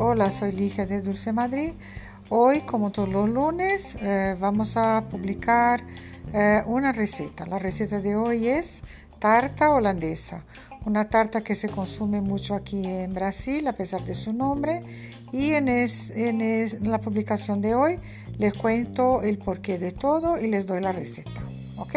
Hola, soy Ligia de Dulce Madrid. Hoy, como todos los lunes, eh, vamos a publicar eh, una receta. La receta de hoy es tarta holandesa, una tarta que se consume mucho aquí en Brasil a pesar de su nombre. Y en, en la publicación de hoy les cuento el porqué de todo y les doy la receta. ¿Ok?